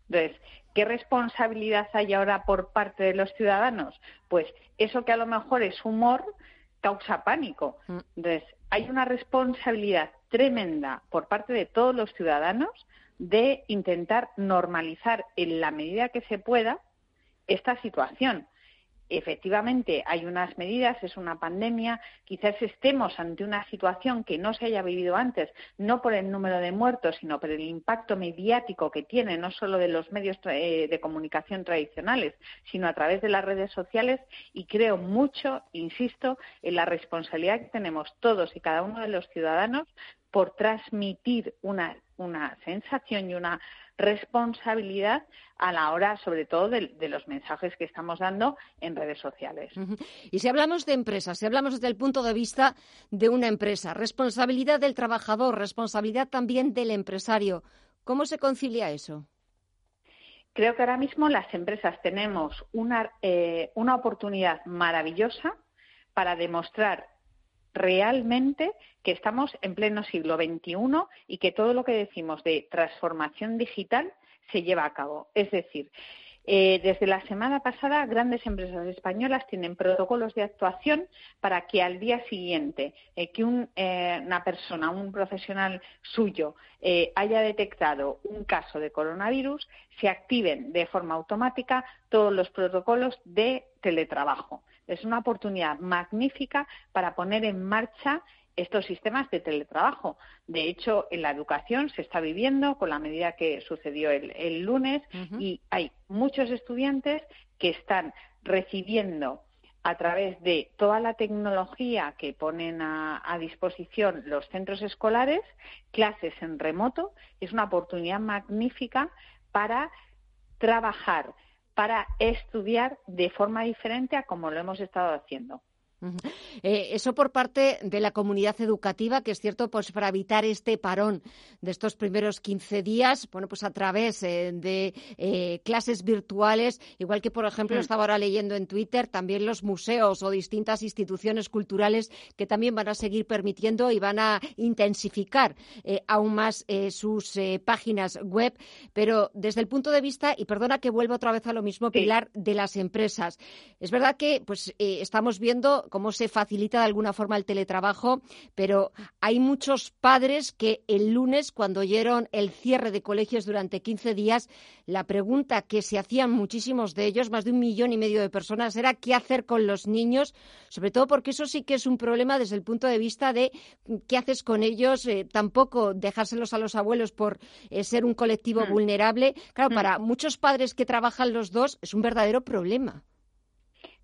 Entonces, ¿qué responsabilidad hay ahora por parte de los ciudadanos? Pues eso que a lo mejor es humor, causa pánico. Mm. Entonces, hay una responsabilidad tremenda por parte de todos los ciudadanos de intentar normalizar en la medida que se pueda esta situación efectivamente hay unas medidas, es una pandemia, quizás estemos ante una situación que no se haya vivido antes, no por el número de muertos, sino por el impacto mediático que tiene, no solo de los medios eh, de comunicación tradicionales, sino a través de las redes sociales, y creo mucho, insisto, en la responsabilidad que tenemos todos y cada uno de los ciudadanos por transmitir una, una sensación y una responsabilidad a la hora, sobre todo, de, los mensajes que estamos dando en redes sociales. Y si hablamos de empresas, si hablamos desde el punto de vista de una empresa, responsabilidad del trabajador, responsabilidad también del empresario, ¿cómo se concilia eso? Creo que ahora mismo las empresas tenemos una, eh, una oportunidad maravillosa para demostrar realmente que estamos en pleno siglo XXI y que todo lo que decimos de transformación digital se lleva a cabo. Es decir, eh, desde la semana pasada, grandes empresas españolas tienen protocolos de actuación para que al día siguiente eh, que eh, una persona, un profesional suyo, haya detectado un caso de coronavirus, se activen de forma automática todos los protocolos de teletrabajo. Es una oportunidad magnífica para poner en marcha estos sistemas de teletrabajo. De hecho, en la educación se está viviendo con la medida que sucedió el, lunes y hay muchos estudiantes que están recibiendo a través de toda la tecnología que ponen a, a, disposición los centros escolares, clases en remoto. Es una oportunidad magnífica para trabajar para estudiar de forma diferente a como lo hemos estado haciendo. Eh, eso por parte de la comunidad educativa, que es cierto, pues para evitar este parón de estos primeros 15 días, bueno, pues a través eh, de eh, clases virtuales, igual que, por ejemplo, mm. estaba ahora leyendo en Twitter, también los museos o distintas instituciones culturales que también van a seguir permitiendo y van a intensificar aún más sus páginas web, pero desde el punto de vista, y perdona que vuelva otra vez a lo mismo, Pilar, de las empresas. Es verdad que pues estamos viendo cómo se facilita de alguna forma el teletrabajo, pero hay muchos padres que el lunes, cuando oyeron el cierre de colegios durante 15 días, la pregunta que se hacían muchísimos de ellos, más de un millón y medio de personas, era qué hacer con los niños, sobre todo porque eso sí que es un problema desde el punto de vista de qué haces con ellos, eh, tampoco dejárselos a los abuelos por eh, ser un colectivo hmm. vulnerable. Claro, hmm. para muchos padres que trabajan los dos es un verdadero problema.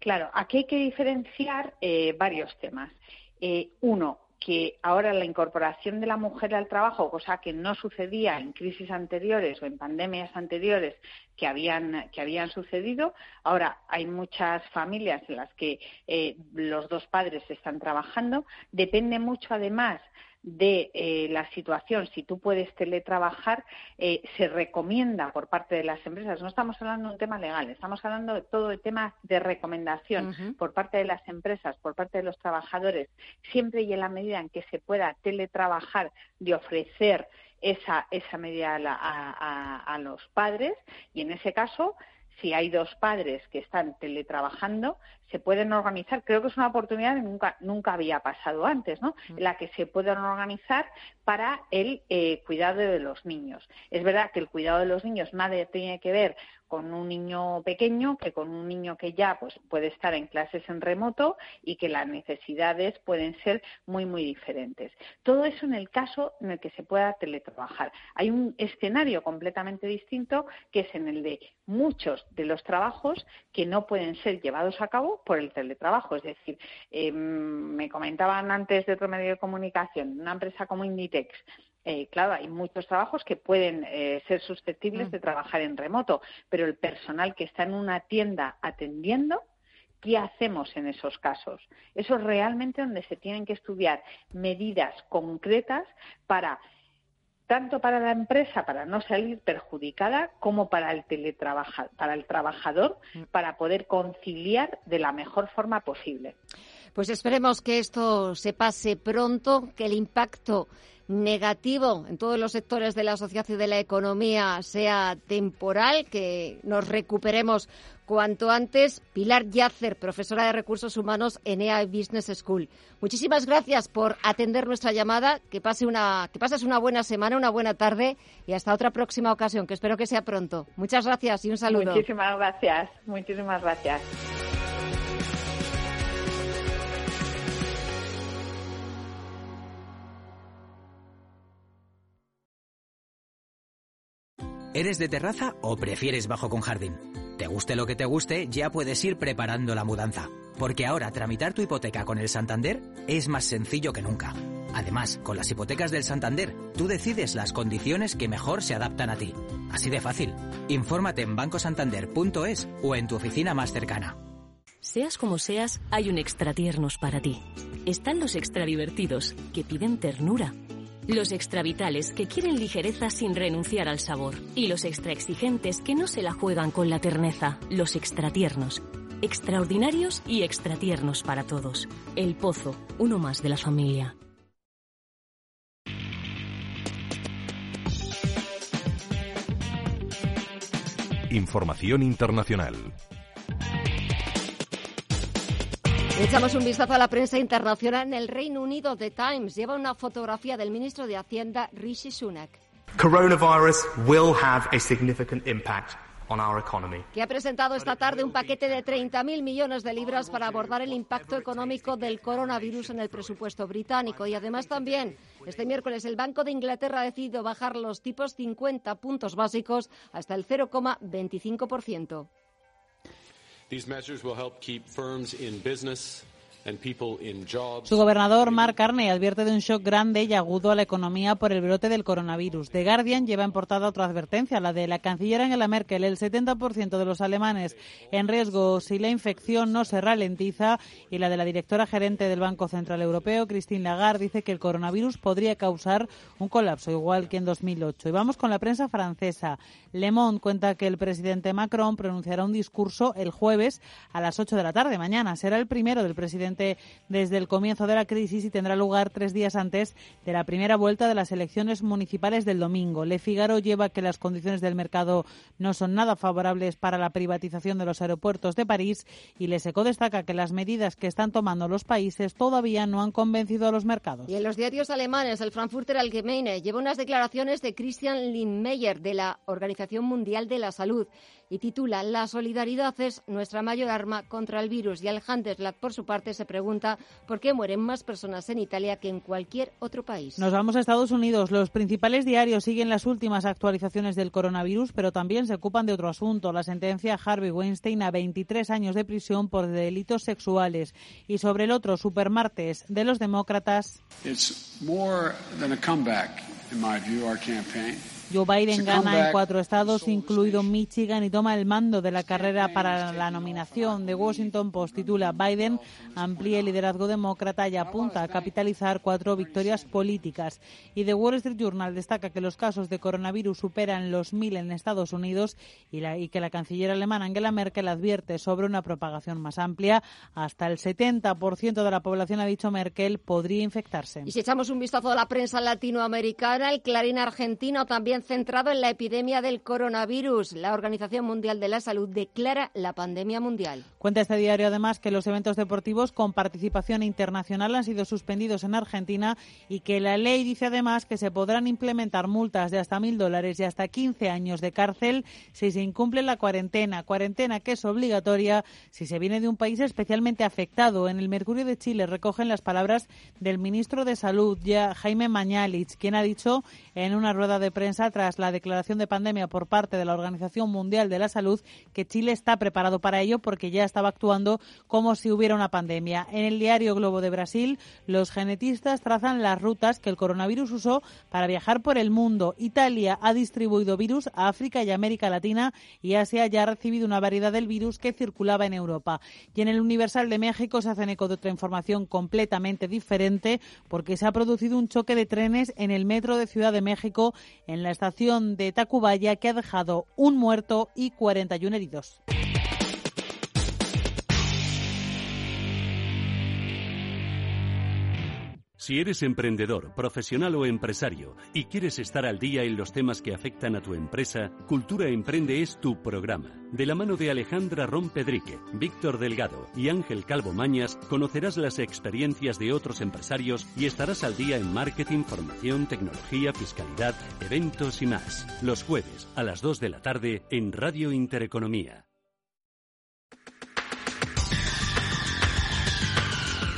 Claro, aquí hay que diferenciar eh, varios temas. Eh, uno, que ahora la incorporación de la mujer al trabajo, cosa que no sucedía en crisis anteriores o en pandemias anteriores que habían, que habían sucedido, ahora hay muchas familias en las que eh, los dos padres están trabajando. Depende mucho, además, de eh, la situación, si tú puedes teletrabajar, eh, se recomienda por parte de las empresas. No estamos hablando de un tema legal, estamos hablando de todo el tema de recomendación por parte de las empresas, por parte de los trabajadores, siempre y en la medida en que se pueda teletrabajar, de ofrecer esa, esa medida a, a los padres. Y en ese caso si hay dos padres que están teletrabajando, se pueden organizar. Creo que es una oportunidad que nunca, nunca había pasado antes, ¿no? Mm. En la que se pueden organizar para el eh, cuidado de los niños. Es verdad que el cuidado de los niños nada tiene que ver con un niño pequeño que con un niño que ya pues puede estar en clases en remoto y que las necesidades pueden ser muy muy diferentes. Todo eso en el caso en el que se pueda teletrabajar. Hay un escenario completamente distinto que es en el de muchos de los trabajos que no pueden ser llevados a cabo por el teletrabajo. Es decir, em, me comentaban antes de otro medio de comunicación, una empresa como Inditex, eh, claro, hay muchos trabajos que pueden eh, ser susceptibles de mm. trabajar en remoto, pero el personal que está en una tienda atendiendo, ¿qué hacemos en esos casos? Eso es realmente donde se tienen que estudiar medidas concretas para tanto para la empresa para no salir perjudicada como para el para el trabajador mm. para poder conciliar de la mejor forma posible. Pues esperemos que esto se pase pronto, que el impacto negativo en todos los sectores de la sociedad y de la economía sea temporal, que nos recuperemos cuanto antes. Pilar Yacer, profesora de Recursos Humanos en EA Business School. Muchísimas gracias por atender nuestra llamada. Que, pase una, que pases una buena semana, una buena tarde y hasta otra próxima ocasión, que espero que sea pronto. Muchas gracias y un saludo. Muchísimas gracias. Muchísimas gracias. ¿Eres de terraza o prefieres bajo con jardín? Te guste lo que te guste, ya puedes ir preparando la mudanza. Porque ahora tramitar tu hipoteca con el Santander es más sencillo que nunca. Además, con las hipotecas del Santander, tú decides las condiciones que mejor se adaptan a ti. Así de fácil. Infórmate en bancosantander.es o en tu oficina más cercana. Seas como seas, hay un extra tiernos para ti. Están los extra divertidos, que piden ternura los extravitales que quieren ligereza sin renunciar al sabor. Y los extra exigentes que no se la juegan con la terneza. Los extratiernos. Extraordinarios y extratiernos para todos. El Pozo, uno más de la familia. Información internacional. Echamos un vistazo a la prensa internacional en el Reino Unido. The Times lleva una fotografía del ministro de Hacienda, Rishi Sunak. Coronavirus will have a significant impact. Que ha presentado esta tarde un paquete de 30.000 millones de libras para abordar el impacto económico del coronavirus en el presupuesto británico. Y además también, este miércoles, el Banco de Inglaterra ha decidido bajar los tipos 50 puntos básicos hasta el 0,25%. These measures will help keep firms in business su gobernador, Mark Carney, advierte de un shock grande y agudo a la economía por el brote del coronavirus. The Guardian lleva en portada otra advertencia, la de la canciller Angela Merkel. El 70% de los alemanes en riesgo si la infección no se ralentiza y la de la directora gerente del Banco Central Europeo, Christine Lagarde, dice que el coronavirus podría causar un colapso, igual que en 2008. Y vamos con la prensa francesa. Le Monde cuenta que el presidente Macron pronunciará un discurso el jueves a las 8 de la tarde. Mañana será el primero del presidente desde el comienzo de la crisis y tendrá lugar tres días antes de la primera vuelta de las elecciones municipales del domingo. Le Figaro lleva que las condiciones del mercado no son nada favorables para la privatización de los aeropuertos de París y Le Seco destaca que las medidas que están tomando los países todavía no han convencido a los mercados. Y en los diarios alemanes, el Frankfurter Allgemeine lleva unas declaraciones de Christian Lindmeier de la Organización Mundial de la Salud y titula La solidaridad es nuestra mayor arma contra el virus. Y el Handelsblatt, por su parte, se pregunta por qué mueren más personas en Italia que en cualquier otro país. Nos vamos a Estados Unidos. Los principales diarios siguen las últimas actualizaciones del coronavirus, pero también se ocupan de otro asunto, la sentencia Harvey Weinstein a 23 años de prisión por delitos sexuales. Y sobre el otro, supermartes de los demócratas. Joe Biden gana en cuatro estados, incluido Michigan, y toma el mando de la carrera para la nominación. de Washington Post titula Biden amplía el liderazgo demócrata y apunta a capitalizar cuatro victorias políticas. Y The Wall Street Journal destaca que los casos de coronavirus superan los mil en Estados Unidos y, y que la canciller alemana Angela Merkel advierte sobre una propagación más amplia. Hasta el 70% de la población, ha dicho Merkel, podría infectarse. Y si echamos un vistazo a la prensa latinoamericana, el Clarín argentino también centrado en la epidemia del coronavirus. La Organización Mundial de la Salud declara la pandemia mundial. Cuenta este diario además que los eventos deportivos con participación internacional han sido suspendidos en Argentina y que la ley dice además que se podrán implementar multas de hasta mil dólares y hasta 15 años de cárcel si se incumple la cuarentena. Cuarentena que es obligatoria si se viene de un país especialmente afectado. En el Mercurio de Chile recogen las palabras del ministro de Salud, Jaime Mañalich, quien ha dicho en una rueda de prensa tras la declaración de pandemia por parte de la Organización Mundial de la Salud que Chile está preparado para ello porque ya estaba actuando como si hubiera una pandemia. En el diario Globo de Brasil, los genetistas trazan las rutas que el coronavirus usó para viajar por el mundo. Italia ha distribuido virus a África y América Latina y Asia ya ha recibido una variedad del virus que circulaba en Europa. Y en el Universal de México se hacen eco de otra información completamente diferente porque se ha producido un choque de trenes en el metro de Ciudad de México en la estación de Tacubaya que ha dejado un muerto y 41 heridos. Si eres emprendedor, profesional o empresario y quieres estar al día en los temas que afectan a tu empresa, Cultura Emprende es tu programa. De la mano de Alejandra Rompedrique, Víctor Delgado y Ángel Calvo Mañas, conocerás las experiencias de otros empresarios y estarás al día en marketing, formación, tecnología, fiscalidad, eventos y más. Los jueves a las 2 de la tarde en Radio Intereconomía.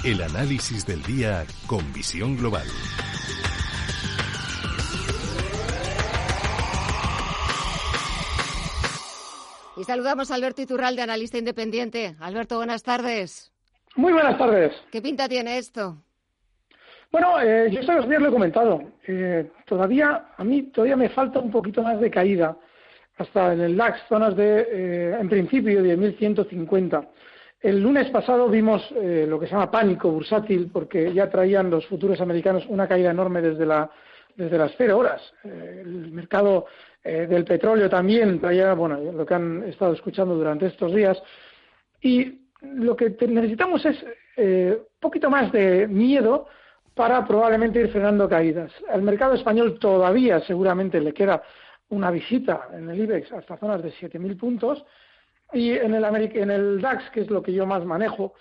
El análisis del día con visión global. Y saludamos a Alberto Iturralde, analista independiente. Alberto, buenas tardes. Muy buenas tardes. ¿Qué pinta tiene esto? Bueno, eh, yo estos días lo he comentado. Eh, todavía, a mí todavía me falta un poquito más de caída. Hasta en el DAX, zonas de, eh, en principio, 10.150. El lunes pasado vimos eh, lo que se llama pánico bursátil, porque ya traían los futuros americanos una caída enorme desde, la, desde las cero horas. Eh, el mercado eh, del petróleo también traía, bueno, lo que han estado escuchando durante estos días. Y lo que necesitamos es un poquito más de miedo para probablemente ir frenando caídas. Al mercado español todavía seguramente le queda una visita en el IBEX hasta zonas de 7.000 puntos y en el, en el DAX, que es lo que yo más manejo,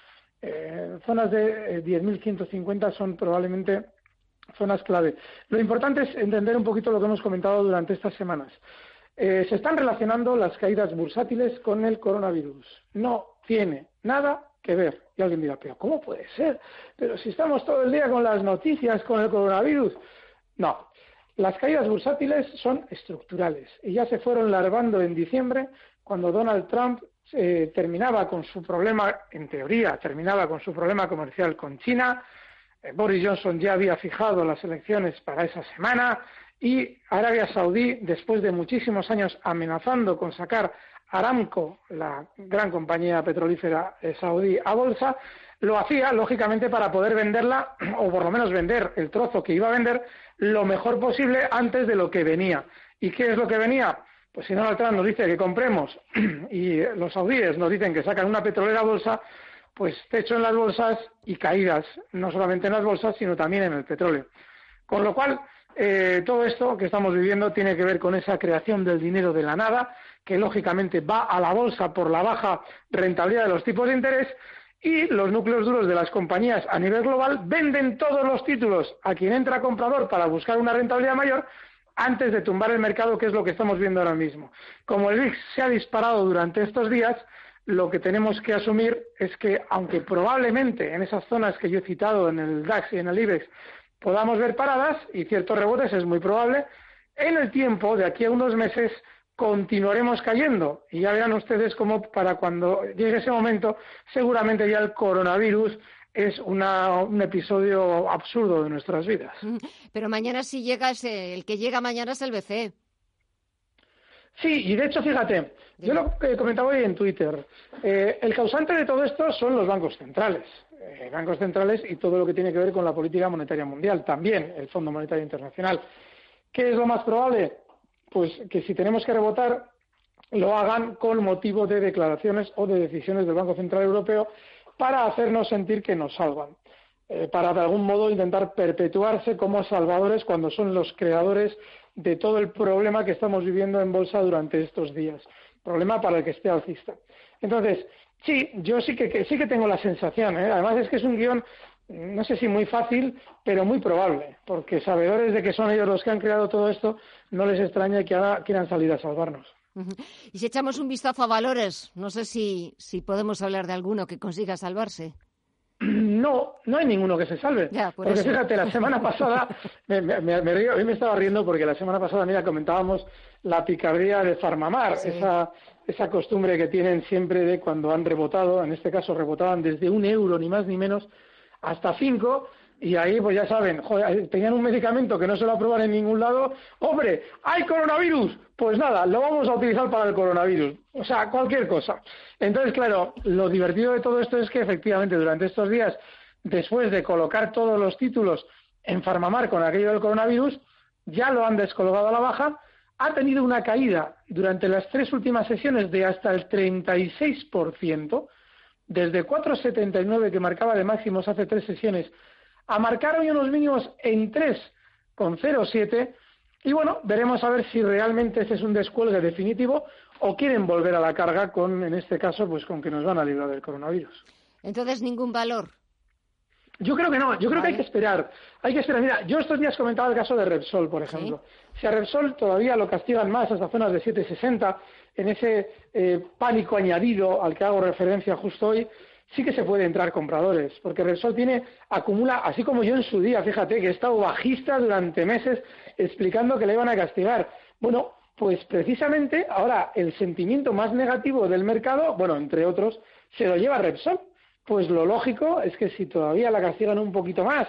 eh, zonas de 10.150 eh, son probablemente zonas clave. Lo importante es entender un poquito lo que hemos comentado durante estas semanas. Eh, se están relacionando las caídas bursátiles con el coronavirus. No tiene nada que ver. Y alguien dirá, pero ¿cómo puede ser? Pero si estamos todo el día con las noticias con el coronavirus. No, las caídas bursátiles son estructurales y ya se fueron larvando en diciembre cuando Donald Trump eh, terminaba con su problema, en teoría, terminaba con su problema comercial con China. Eh, Boris Johnson ya había fijado las elecciones para esa semana y Arabia Saudí, después de muchísimos años amenazando con sacar Aramco, la gran compañía petrolífera eh, saudí, a bolsa, lo hacía, lógicamente, para poder venderla, (clears throat) o por lo menos vender el trozo que iba a vender, lo mejor posible antes de lo que venía. ¿Y qué es lo que venía? Pues si Donald Trump nos dice que compremos (clears throat) y los saudíes nos dicen que sacan una petrolera bolsa, pues techo en las bolsas y caídas, no solamente en las bolsas, sino también en el petróleo. Con lo cual, eh, todo esto que estamos viviendo tiene que ver con esa creación del dinero de la nada, que lógicamente va a la bolsa por la baja rentabilidad de los tipos de interés y los núcleos duros de las compañías a nivel global venden todos los títulos a quien entra comprador para buscar una rentabilidad mayor antes de tumbar el mercado, que es lo que estamos viendo ahora mismo. Como el VIX se ha disparado durante estos días, lo que tenemos que asumir es que, aunque probablemente en esas zonas que yo he citado, en el DAX y en el IBEX, podamos ver paradas y ciertos rebotes, es muy probable, en el tiempo, de aquí a unos meses, continuaremos cayendo. Y ya verán ustedes cómo para cuando llegue ese momento, seguramente ya el coronavirus es un episodio absurdo de nuestras vidas. Pero mañana si llega ese, el que llega mañana es el BCE. Sí, y de hecho, fíjate, yo lo que comentaba hoy en Twitter, eh, el causante de todo esto son los bancos centrales. Eh, bancos centrales y todo lo que tiene que ver con la política monetaria mundial, también el Fondo Monetario Internacional. ¿Qué es lo más probable? Pues que si tenemos que rebotar, lo hagan con motivo de declaraciones o de decisiones del Banco Central Europeo para hacernos sentir que nos salvan, eh, para de algún modo intentar perpetuarse como salvadores cuando son los creadores de todo el problema que estamos viviendo en bolsa durante estos días, problema para el que esté alcista. Entonces, sí, yo sí que, sí que tengo la sensación, ¿eh? además es que es un guion no sé si muy fácil, pero muy probable, porque sabedores de que son ellos los que han creado todo esto, no les extraña que ahora quieran salir a salvarnos. Y si echamos un vistazo a valores, no sé si, si podemos hablar de alguno que consiga salvarse. No, no hay ninguno que se salve. porque fíjate, la semana (laughs) pasada, me, me, río, hoy me estaba riendo porque la semana pasada, mira, comentábamos la picardía de Farmamar, esa, esa costumbre que tienen siempre de cuando han rebotado, en este caso rebotaban desde un euro, ni más ni menos, hasta cinco, y ahí, pues ya saben, joder, tenían un medicamento que no se lo aproban en ningún lado. ¡Hombre! ¡Hay coronavirus! Pues nada, lo vamos a utilizar para el coronavirus. O sea, cualquier cosa. Entonces, claro, lo divertido de todo esto es que efectivamente durante estos días, después de colocar todos los títulos en Farmamar con aquello del coronavirus, ya lo han descolgado a la baja, ha tenido una caída durante las tres últimas sesiones de hasta el 36%, desde 4,79 que marcaba de máximos hace tres sesiones a marcar hoy unos mínimos en 3,07 y bueno, veremos a ver si realmente ese es un descuelgue definitivo o quieren volver a la carga con, en este caso, pues con que nos van a librar del coronavirus. Entonces, ningún valor. Yo creo que no, yo creo que hay que esperar. Hay que esperar. Mira, yo estos días comentaba el caso de Repsol, por ejemplo. Si a Repsol todavía lo castigan más hasta zonas de 7,60, en ese eh, pánico añadido al que hago referencia justo hoy, sí que se puede entrar compradores, porque Repsol tiene, acumula, así como yo en su día, fíjate, que he estado bajista durante meses explicando que le iban a castigar. Bueno, pues precisamente ahora el sentimiento más negativo del mercado, bueno, entre otros, se lo lleva Repsol. Pues lo lógico es que si todavía la castigan un poquito más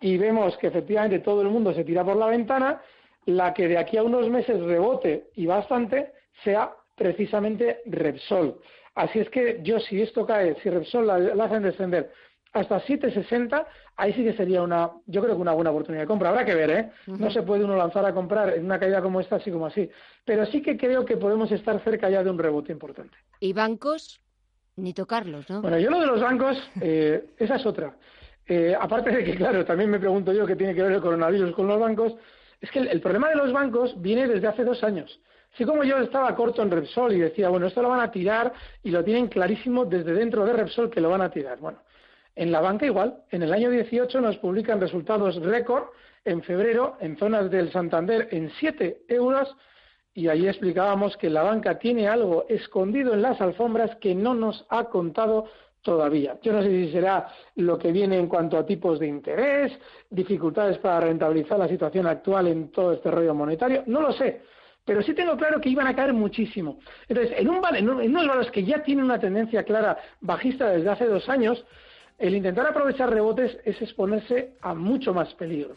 y vemos que efectivamente todo el mundo se tira por la ventana, la que de aquí a unos meses rebote y bastante sea precisamente Repsol. Así es que yo si esto cae, si Repsol la, hacen descender hasta 7,60, ahí sí que sería una, yo creo que una buena oportunidad de compra. Habrá que ver, ¿eh? No se puede uno lanzar a comprar en una caída como esta, así como así. Pero sí que creo que podemos estar cerca ya de un rebote importante. ¿Y bancos? Ni tocarlos, ¿no? Bueno, yo lo de los bancos, eh, esa es otra. Eh, aparte de que, claro, también me pregunto yo qué tiene que ver el coronavirus con los bancos, es que el, problema de los bancos viene desde hace dos años. Así como yo estaba corto en Repsol y decía, bueno, esto lo van a tirar y lo tienen clarísimo desde dentro de Repsol que lo van a tirar. Bueno, en la banca igual. En el año 18 nos publican resultados récord en febrero en zonas del Santander en 7 euros y ahí explicábamos que la banca tiene algo escondido en las alfombras que no nos ha contado todavía. Yo no sé si será lo que viene en cuanto a tipos de interés, dificultades para rentabilizar la situación actual en todo este rollo monetario, no lo sé. Pero sí tengo claro que iban a caer muchísimo. Entonces, en, un, en unos valores que ya tienen una tendencia clara bajista desde hace dos años, el intentar aprovechar rebotes es exponerse a mucho más peligro.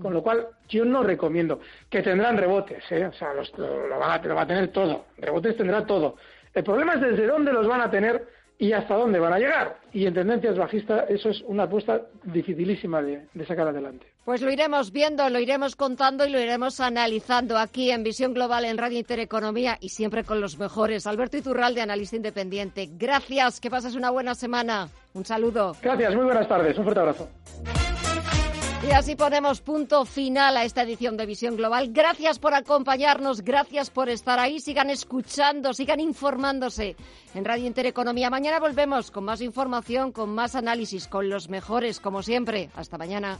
Con lo cual, yo no recomiendo que tendrán rebotes, ¿eh? o sea, los, lo, a, lo va a tener todo, rebotes tendrá todo. El problema es desde dónde los van a tener y hasta dónde van a llegar. Y en tendencias bajistas eso es una apuesta dificilísima de, sacar adelante. Pues lo iremos viendo, lo iremos contando y lo iremos analizando aquí en Visión Global en Radio Intereconomía y siempre con los mejores. Alberto Iturralde, analista independiente. Gracias, que pases una buena semana. Un saludo. Gracias, muy buenas tardes. Un fuerte abrazo. Y así ponemos punto final a esta edición de Visión Global. Gracias por acompañarnos, gracias por estar ahí. Sigan escuchando, sigan informándose en Radio Intereconomía. Mañana volvemos con más información, con más análisis, con los mejores, como siempre. Hasta mañana.